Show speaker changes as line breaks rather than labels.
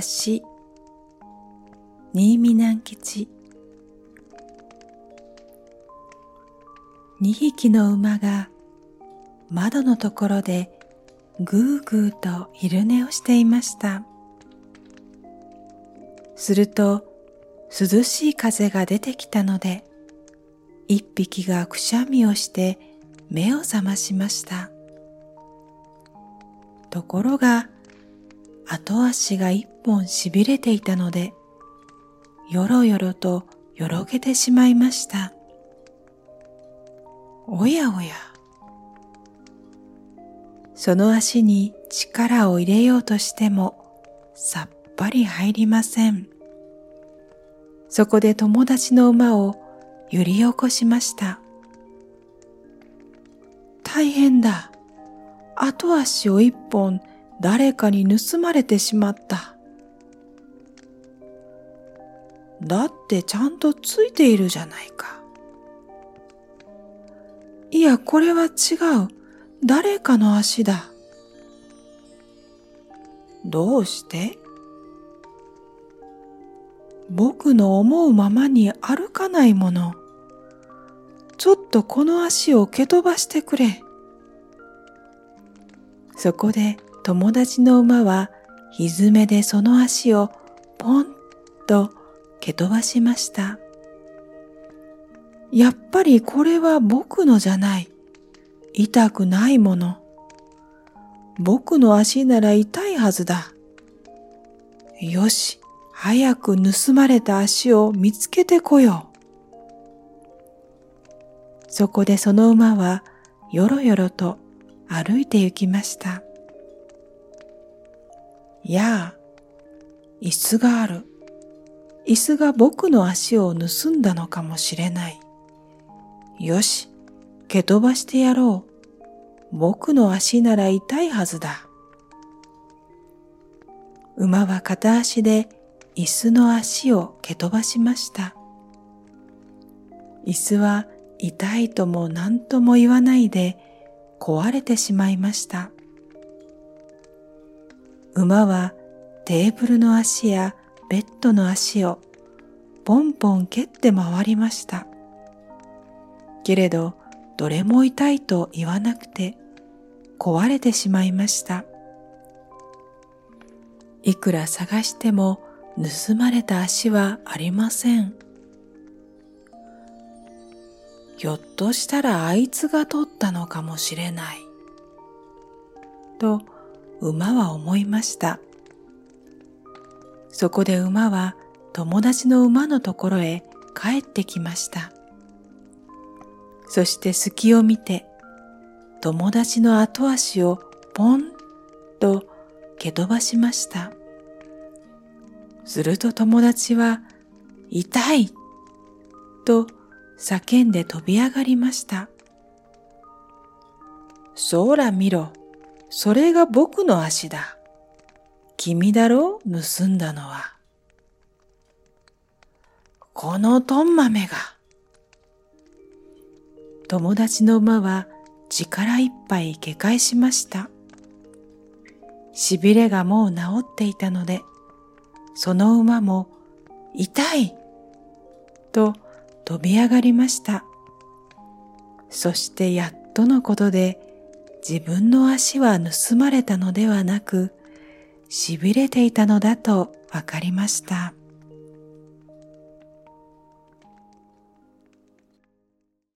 橋新見南吉二匹の馬が窓のところでぐーぐーと昼寝をしていました。すると涼しい風が出てきたので一匹がくしゃみをして目を覚ましました。ところが後足が一本しびれていたのでよろよろとよろけてしまいました。おやおや。その足に力を入れようとしてもさっぱり入りません。そこで友達の馬を揺り起こしました。大変だ。後足を一本誰かに盗まれてしまった。だってちゃんとついているじゃないか。いや、これは違う。誰かの足だ。どうして？僕の思うままに歩かないもの。ちょっとこの足を蹴飛ばしてくれ。そこで友達の馬は蹄でその足をポンと蹴飛ばしました。やっぱりこれは僕のじゃない。痛くないもの。僕の足なら痛いはずだ。よし、早く盗まれた足を見つけてこよう。そこでその馬はよろよろと歩いて行きました。やあ、椅子がある。椅子が僕の足を盗んだのかもしれない。よし、蹴飛ばしてやろう。僕の足なら痛いはずだ。馬は片足で椅子の足を蹴飛ばしました。椅子は痛いとも何とも言わないで壊れてしまいました。馬はテーブルの足やベッドの足をポンポン蹴って回りました。けれどどれも痛いと言わなくて壊れてしまいました。いくら探しても盗まれた足はありません。ひょっとしたらあいつが取ったのかもしれない。と馬は思いました。そこで馬は友達の馬のところへ帰ってきました。そして隙を見て友達の後足をポンと蹴飛ばしました。すると友達は、痛いと叫んで飛び上がりました。そら見ろ、それが僕の足だ。君だろ？盗んだのは。このトンマメが。友達の馬は力いっぱい下界しました。痺れがもう治っていたので、その馬も痛いと飛び上がりました。そしてやっとのことで自分の足は盗まれたのではなく、痺れていたのだとわかりました。